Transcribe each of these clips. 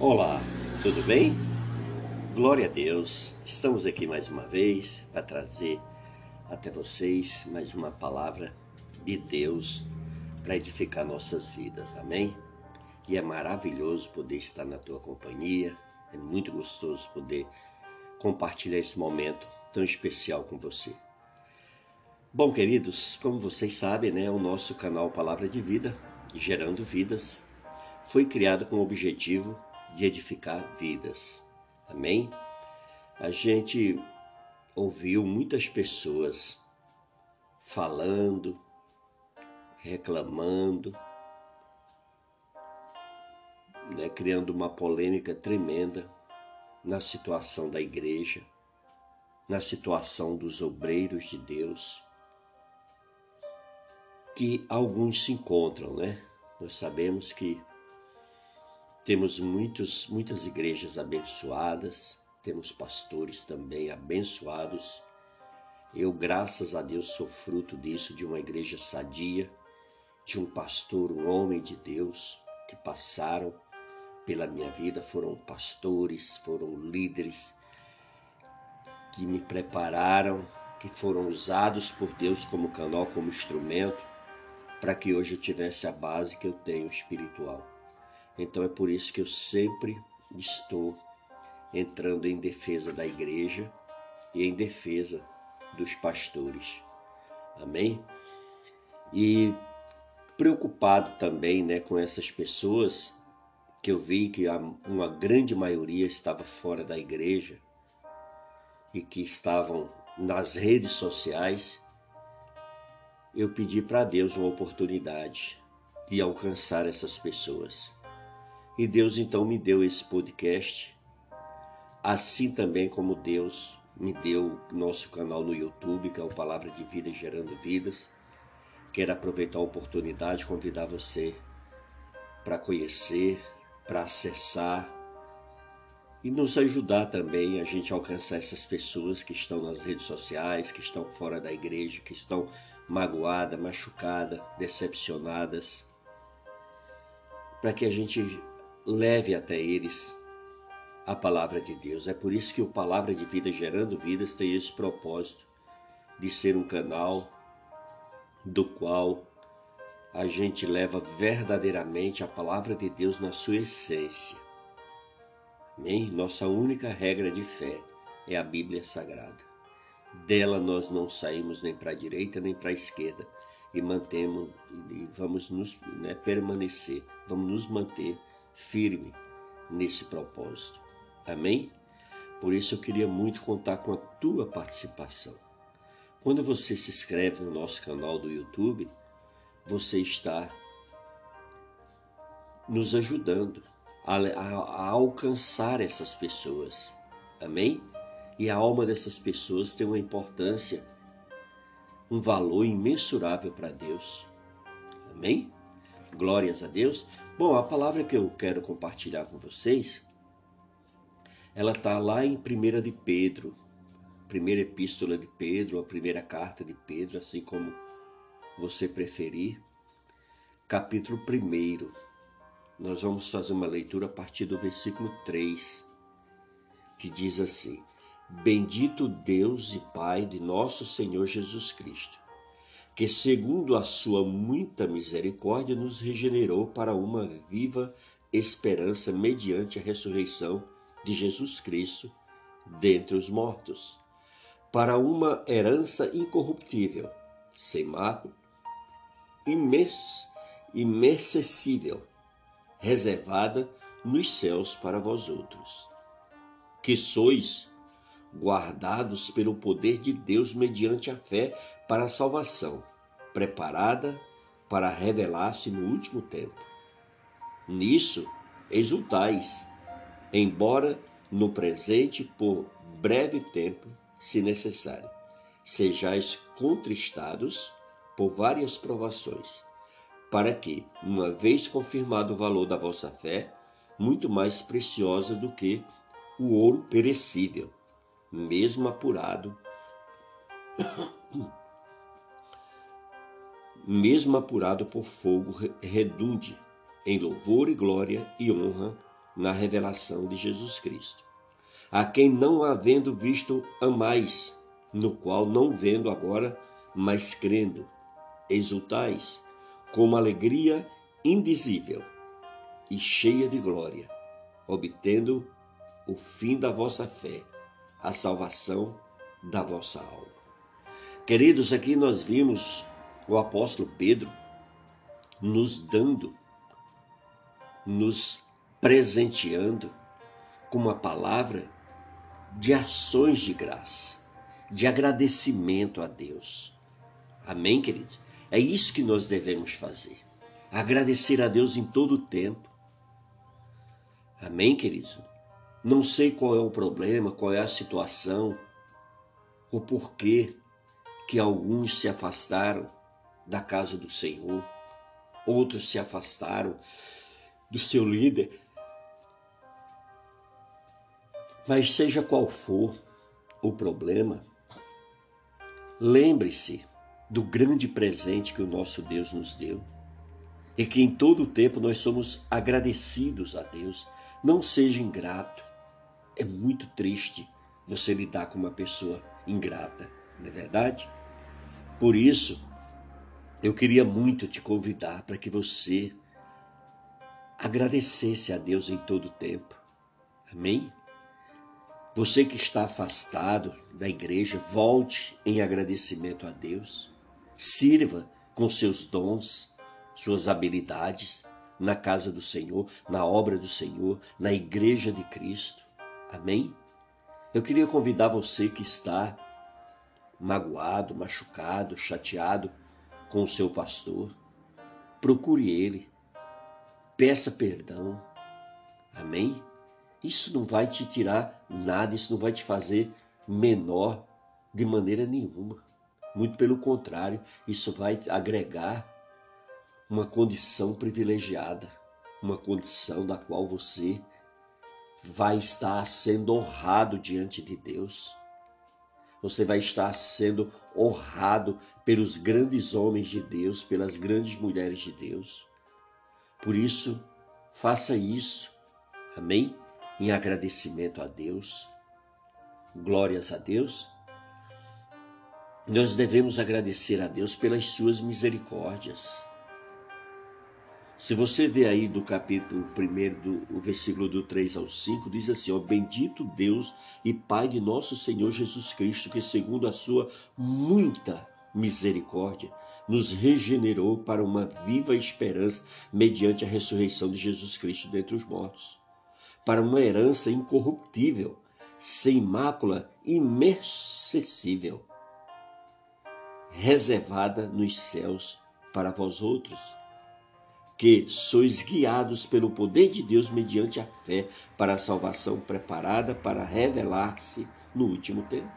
Olá, tudo bem? Glória a Deus, estamos aqui mais uma vez para trazer até vocês mais uma palavra de Deus para edificar nossas vidas, amém? E é maravilhoso poder estar na tua companhia, é muito gostoso poder compartilhar esse momento tão especial com você. Bom, queridos, como vocês sabem, né, o nosso canal Palavra de Vida, Gerando Vidas, foi criado com o objetivo de edificar vidas. Amém? A gente ouviu muitas pessoas falando, reclamando, né, criando uma polêmica tremenda na situação da igreja, na situação dos obreiros de Deus que alguns se encontram, né? Nós sabemos que temos muitos, muitas igrejas abençoadas, temos pastores também abençoados. Eu, graças a Deus, sou fruto disso, de uma igreja sadia, de um pastor, um homem de Deus, que passaram pela minha vida, foram pastores, foram líderes, que me prepararam, que foram usados por Deus como canal, como instrumento para que hoje eu tivesse a base que eu tenho espiritual. Então é por isso que eu sempre estou entrando em defesa da igreja e em defesa dos pastores. Amém? E preocupado também, né, com essas pessoas que eu vi que uma grande maioria estava fora da igreja e que estavam nas redes sociais eu pedi para Deus uma oportunidade de alcançar essas pessoas. E Deus então me deu esse podcast, assim também como Deus me deu nosso canal no YouTube, que é o Palavra de Vida Gerando Vidas. Quero aproveitar a oportunidade convidar você para conhecer, para acessar e nos ajudar também a gente alcançar essas pessoas que estão nas redes sociais, que estão fora da igreja, que estão magoada, machucada, decepcionadas, para que a gente leve até eles a palavra de Deus. É por isso que o Palavra de Vida Gerando Vidas tem esse propósito de ser um canal do qual a gente leva verdadeiramente a palavra de Deus na sua essência. Amém? Nossa única regra de fé é a Bíblia Sagrada. Dela nós não saímos nem para a direita nem para a esquerda e mantemos e vamos nos né, permanecer, vamos nos manter firme nesse propósito. Amém? Por isso eu queria muito contar com a tua participação. Quando você se inscreve no nosso canal do YouTube, você está nos ajudando a, a, a alcançar essas pessoas. Amém? E a alma dessas pessoas tem uma importância, um valor imensurável para Deus. Amém? Glórias a Deus. Bom, a palavra que eu quero compartilhar com vocês, ela está lá em 1 de Pedro, primeira epístola de Pedro, a primeira carta de Pedro, assim como você preferir, capítulo 1. Nós vamos fazer uma leitura a partir do versículo 3, que diz assim: Bendito Deus e Pai de nosso Senhor Jesus Cristo, que, segundo a sua muita misericórdia, nos regenerou para uma viva esperança mediante a ressurreição de Jesus Cristo dentre os mortos, para uma herança incorruptível, sem mácula, imercessível, reservada nos céus para vós outros, que sois guardados pelo poder de Deus mediante a fé para a salvação, preparada para revelar-se no último tempo. Nisso exultais, embora no presente por breve tempo, se necessário, sejais contristados por várias provações, para que, uma vez confirmado o valor da vossa fé, muito mais preciosa do que o ouro perecível, mesmo apurado, mesmo apurado por fogo, redunde em louvor e glória e honra na revelação de Jesus Cristo. A quem não havendo visto amais, no qual não vendo agora, mas crendo, exultais com uma alegria indizível e cheia de glória, obtendo o fim da vossa fé, a salvação da vossa alma. Queridos, aqui nós vimos o apóstolo Pedro nos dando, nos presenteando com uma palavra de ações de graça, de agradecimento a Deus. Amém, queridos? É isso que nós devemos fazer. Agradecer a Deus em todo o tempo. Amém, queridos? Não sei qual é o problema, qual é a situação, o porquê que alguns se afastaram da casa do Senhor, outros se afastaram do seu líder. Mas seja qual for o problema, lembre-se do grande presente que o nosso Deus nos deu e que em todo o tempo nós somos agradecidos a Deus. Não seja ingrato. É muito triste você lidar com uma pessoa ingrata, não é verdade? Por isso, eu queria muito te convidar para que você agradecesse a Deus em todo o tempo. Amém? Você que está afastado da igreja, volte em agradecimento a Deus. Sirva com seus dons, suas habilidades na casa do Senhor, na obra do Senhor, na igreja de Cristo. Amém? Eu queria convidar você que está magoado, machucado, chateado com o seu pastor, procure ele, peça perdão. Amém? Isso não vai te tirar nada, isso não vai te fazer menor de maneira nenhuma. Muito pelo contrário, isso vai agregar uma condição privilegiada, uma condição da qual você vai estar sendo honrado diante de Deus. Você vai estar sendo honrado pelos grandes homens de Deus, pelas grandes mulheres de Deus. Por isso, faça isso, amém? Em agradecimento a Deus. Glórias a Deus. Nós devemos agradecer a Deus pelas suas misericórdias. Se você vê aí do capítulo 1, do, o versículo do 3 ao 5, diz assim: ó, Bendito Deus e Pai de nosso Senhor Jesus Cristo, que segundo a sua muita misericórdia, nos regenerou para uma viva esperança mediante a ressurreição de Jesus Cristo dentre os mortos, para uma herança incorruptível, sem mácula, imercessível, reservada nos céus para vós outros que sois guiados pelo poder de Deus mediante a fé para a salvação preparada para revelar-se no último tempo.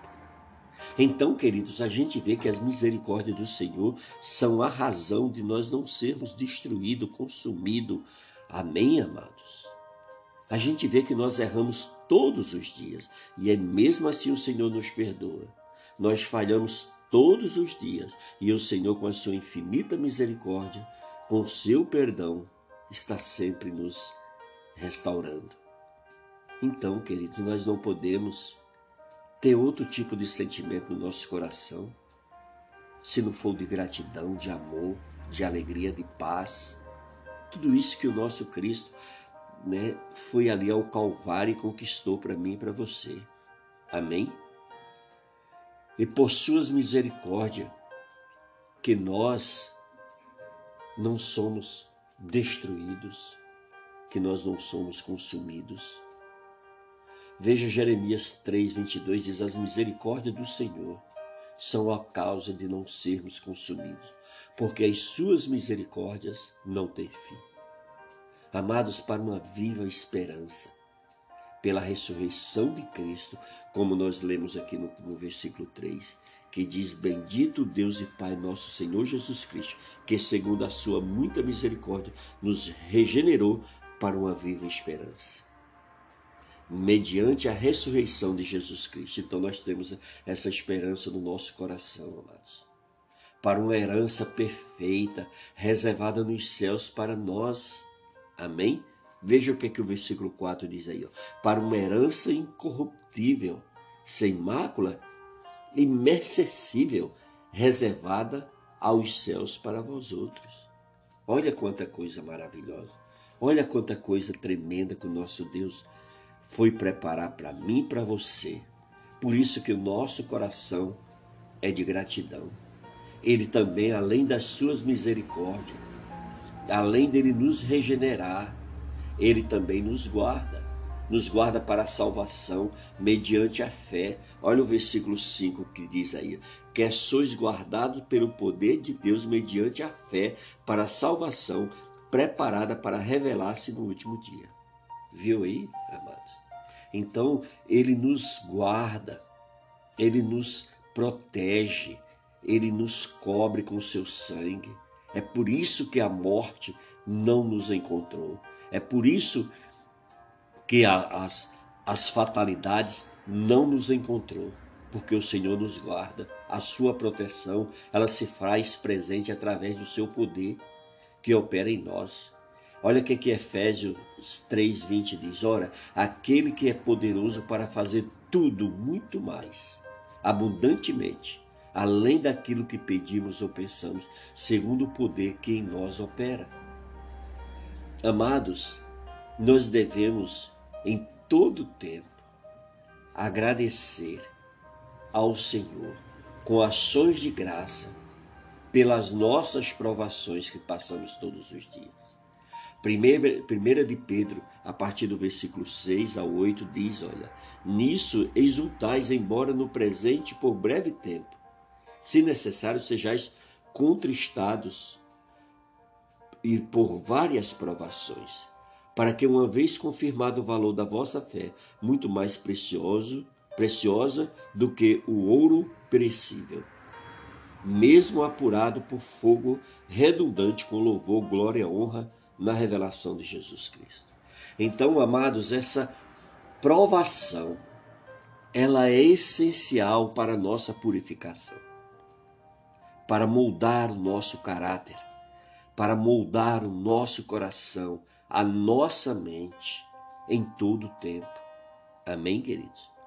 Então, queridos, a gente vê que as misericórdias do Senhor são a razão de nós não sermos destruídos, consumidos. Amém, amados? A gente vê que nós erramos todos os dias e é mesmo assim o Senhor nos perdoa. Nós falhamos todos os dias e o Senhor, com a sua infinita misericórdia, com seu perdão, está sempre nos restaurando. Então, queridos, nós não podemos ter outro tipo de sentimento no nosso coração se não for de gratidão, de amor, de alegria, de paz. Tudo isso que o nosso Cristo né, foi ali ao Calvário e conquistou para mim e para você. Amém? E por suas misericórdias, que nós não somos destruídos, que nós não somos consumidos. Veja Jeremias 3:22 diz: As misericórdias do Senhor são a causa de não sermos consumidos, porque as suas misericórdias não têm fim. Amados, para uma viva esperança, pela ressurreição de Cristo, como nós lemos aqui no, no versículo 3, que diz: Bendito Deus e Pai nosso Senhor Jesus Cristo, que segundo a sua muita misericórdia nos regenerou para uma viva esperança. Mediante a ressurreição de Jesus Cristo. Então nós temos essa esperança no nosso coração, amados. Para uma herança perfeita, reservada nos céus para nós. Amém? Veja o que, é que o versículo 4 diz aí: ó, para uma herança incorruptível, sem mácula, imercessível, reservada aos céus para vós outros. Olha quanta coisa maravilhosa. Olha quanta coisa tremenda que o nosso Deus foi preparar para mim e para você. Por isso que o nosso coração é de gratidão. Ele também, além das suas misericórdias, além dele nos regenerar, ele também nos guarda. Nos guarda para a salvação mediante a fé. Olha o versículo 5 que diz aí: que sois guardados pelo poder de Deus mediante a fé para a salvação preparada para revelar-se no último dia. Viu aí, amados? Então, ele nos guarda, ele nos protege, ele nos cobre com seu sangue. É por isso que a morte não nos encontrou. É por isso que a, as, as fatalidades não nos encontrou porque o Senhor nos guarda, a sua proteção, ela se faz presente através do seu poder que opera em nós. Olha o que, que Efésios 3,20 diz: Ora, aquele que é poderoso para fazer tudo muito mais, abundantemente, além daquilo que pedimos ou pensamos, segundo o poder que em nós opera. Amados, nós devemos, em todo tempo, agradecer ao Senhor com ações de graça pelas nossas provações que passamos todos os dias. Primeira, primeira de Pedro, a partir do versículo 6 ao 8, diz: Olha, nisso exultais, embora no presente por breve tempo, se necessário sejais contristados e por várias provações, para que, uma vez confirmado o valor da vossa fé, muito mais precioso preciosa do que o ouro perecível, mesmo apurado por fogo redundante com louvor, glória e honra na revelação de Jesus Cristo. Então, amados, essa provação ela é essencial para a nossa purificação, para moldar o nosso caráter, para moldar o nosso coração, a nossa mente em todo o tempo. Amém, queridos?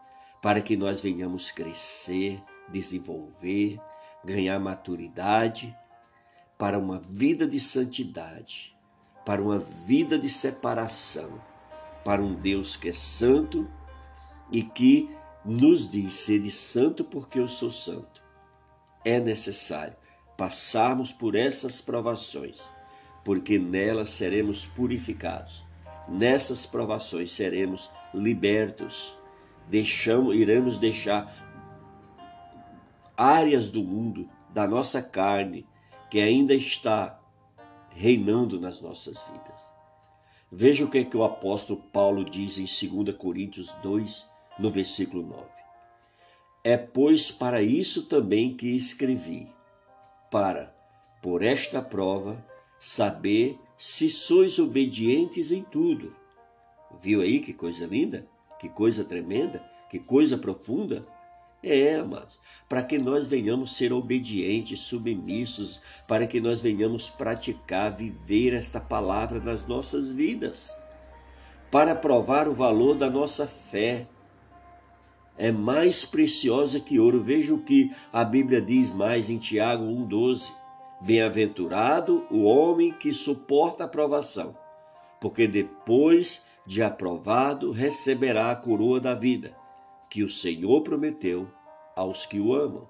para que nós venhamos crescer, desenvolver, ganhar maturidade para uma vida de santidade, para uma vida de separação, para um Deus que é santo e que nos diz: sede santo porque eu sou santo. É necessário passarmos por essas provações, porque nelas seremos purificados. Nessas provações seremos libertos deixamos, iremos deixar áreas do mundo, da nossa carne, que ainda está reinando nas nossas vidas. Veja o que, é que o apóstolo Paulo diz em 2 Coríntios 2, no versículo 9. É, pois, para isso também que escrevi, para, por esta prova, saber se sois obedientes em tudo. Viu aí que coisa linda? Que coisa tremenda, que coisa profunda. É, amados, para que nós venhamos ser obedientes, submissos, para que nós venhamos praticar, viver esta palavra nas nossas vidas, para provar o valor da nossa fé. É mais preciosa que ouro. Veja o que a Bíblia diz mais em Tiago 1,12. Bem-aventurado o homem que suporta a provação, porque depois de aprovado receberá a coroa da vida, que o Senhor prometeu aos que o amam,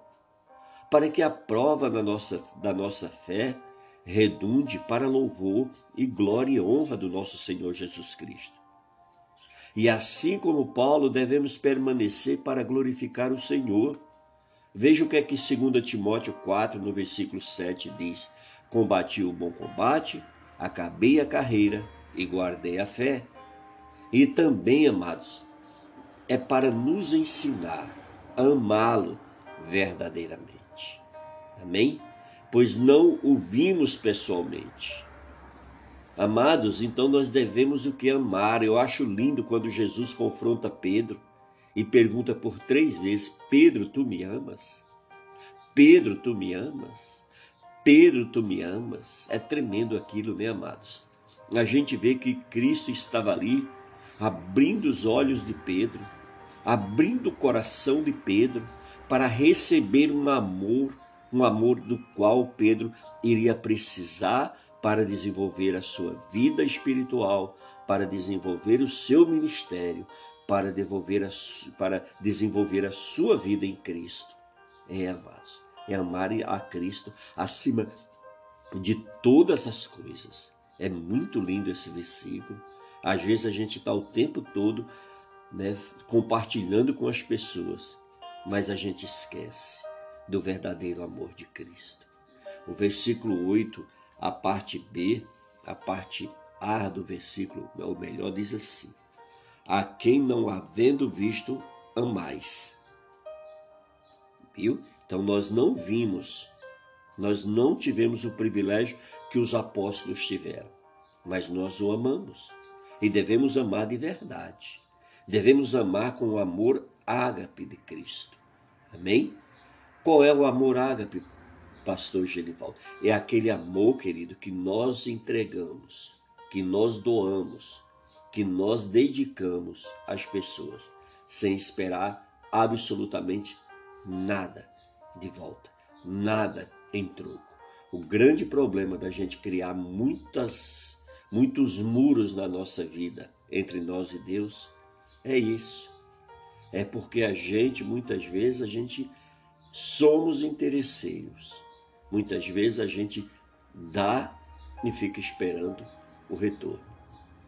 para que a prova da nossa, da nossa fé redunde para louvor e glória e honra do nosso Senhor Jesus Cristo. E assim como Paulo, devemos permanecer para glorificar o Senhor. Veja o que é que 2 Timóteo 4, no versículo 7 diz: Combati o bom combate, acabei a carreira e guardei a fé. E também, amados, é para nos ensinar a amá-lo verdadeiramente. Amém? Pois não o vimos pessoalmente. Amados, então nós devemos o que amar. Eu acho lindo quando Jesus confronta Pedro e pergunta por três vezes: Pedro, tu me amas? Pedro, tu me amas? Pedro, tu me amas? É tremendo aquilo, né, amados? a gente vê que Cristo estava ali, abrindo os olhos de Pedro, abrindo o coração de Pedro para receber um amor, um amor do qual Pedro iria precisar para desenvolver a sua vida espiritual, para desenvolver o seu ministério, para, devolver a, para desenvolver a sua vida em Cristo. É, amados, é amar a Cristo acima de todas as coisas. É muito lindo esse versículo. Às vezes a gente está o tempo todo né, compartilhando com as pessoas, mas a gente esquece do verdadeiro amor de Cristo. O versículo 8, a parte B, a parte A do versículo, ou melhor, diz assim: A quem não havendo visto, amais. Viu? Então nós não vimos, nós não tivemos o privilégio que os apóstolos tiveram, mas nós o amamos e devemos amar de verdade. Devemos amar com o amor ágape de Cristo. Amém? Qual é o amor ágape, pastor Genivaldo? É aquele amor, querido, que nós entregamos, que nós doamos, que nós dedicamos às pessoas, sem esperar absolutamente nada de volta, nada em troco. O grande problema da gente criar muitas, muitos muros na nossa vida entre nós e Deus é isso. É porque a gente, muitas vezes, a gente somos interesseiros. Muitas vezes a gente dá e fica esperando o retorno.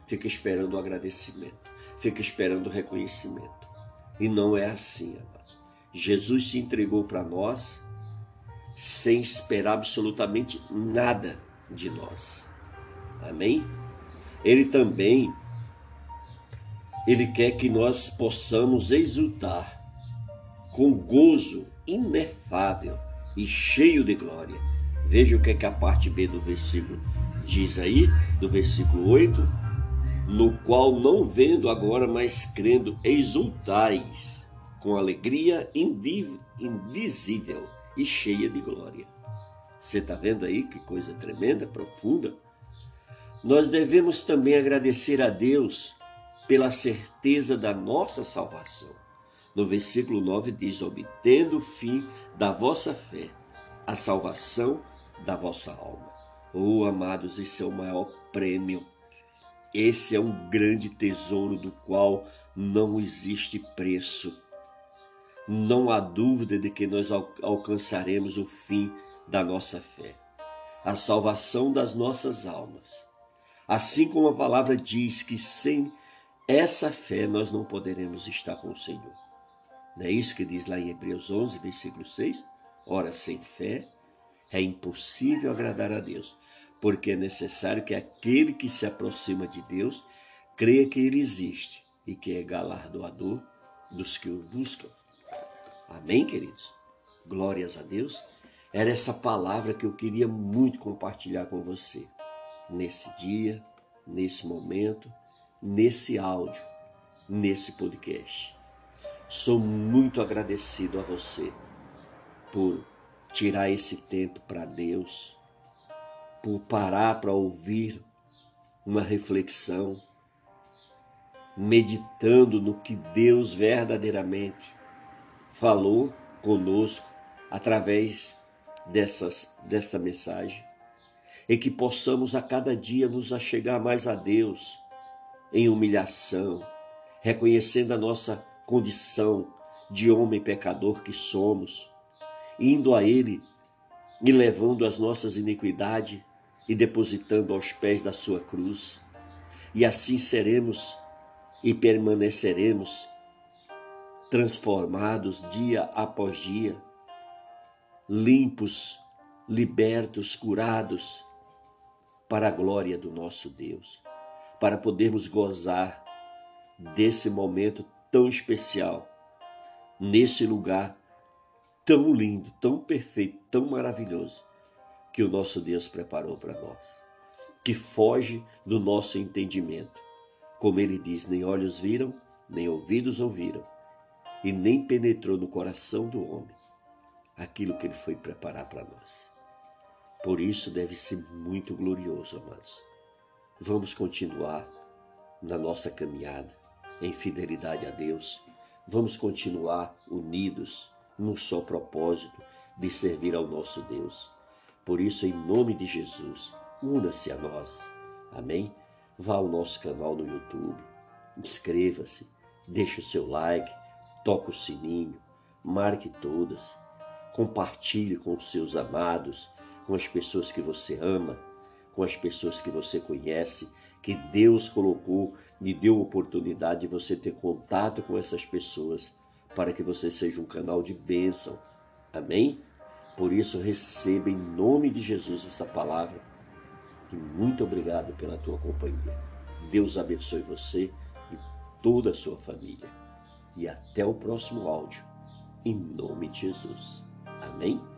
Fica esperando o agradecimento. Fica esperando o reconhecimento. E não é assim, amados. Jesus se entregou para nós sem esperar absolutamente nada de nós. Amém? Ele também ele quer que nós possamos exultar com gozo inefável e cheio de glória. Veja o que, é que a parte B do versículo diz aí, do versículo 8: No qual, não vendo agora, mas crendo, exultais com alegria indizível e cheia de glória. Você está vendo aí que coisa tremenda, profunda? Nós devemos também agradecer a Deus pela certeza da nossa salvação. No versículo 9 diz: obtendo o fim da vossa fé, a salvação da vossa alma. Oh, amados, esse é o maior prêmio. Esse é um grande tesouro do qual não existe preço não há dúvida de que nós alcançaremos o fim da nossa fé, a salvação das nossas almas. Assim como a palavra diz que sem essa fé nós não poderemos estar com o Senhor. Não é isso que diz lá em Hebreus 11, versículo 6? Ora, sem fé é impossível agradar a Deus, porque é necessário que aquele que se aproxima de Deus creia que Ele existe e que é galardoador dos que o buscam. Amém, queridos? Glórias a Deus. Era essa palavra que eu queria muito compartilhar com você nesse dia, nesse momento, nesse áudio, nesse podcast. Sou muito agradecido a você por tirar esse tempo para Deus, por parar para ouvir uma reflexão, meditando no que Deus verdadeiramente falou conosco através dessas, dessa mensagem. E que possamos a cada dia nos achegar mais a Deus em humilhação, reconhecendo a nossa condição de homem pecador que somos, indo a Ele e levando as nossas iniquidades e depositando aos pés da sua cruz. E assim seremos e permaneceremos transformados dia após dia, limpos, libertos, curados, para a glória do nosso Deus, para podermos gozar desse momento tão especial, nesse lugar tão lindo, tão perfeito, tão maravilhoso que o nosso Deus preparou para nós, que foge do nosso entendimento. Como ele diz: nem olhos viram, nem ouvidos ouviram, e nem penetrou no coração do homem aquilo que ele foi preparar para nós. Por isso deve ser muito glorioso, amados. vamos continuar na nossa caminhada em fidelidade a Deus. Vamos continuar unidos num só propósito de servir ao nosso Deus. Por isso, em nome de Jesus, una-se a nós. Amém? Vá ao nosso canal no YouTube, inscreva-se, deixe o seu like, toque o sininho, marque todas, compartilhe com os seus amados, com as pessoas que você ama, com as pessoas que você conhece, que Deus colocou, lhe deu oportunidade de você ter contato com essas pessoas para que você seja um canal de bênção. Amém? Por isso, receba em nome de Jesus essa palavra. E muito obrigado pela tua companhia. Deus abençoe você e toda a sua família. E até o próximo áudio. Em nome de Jesus. Amém?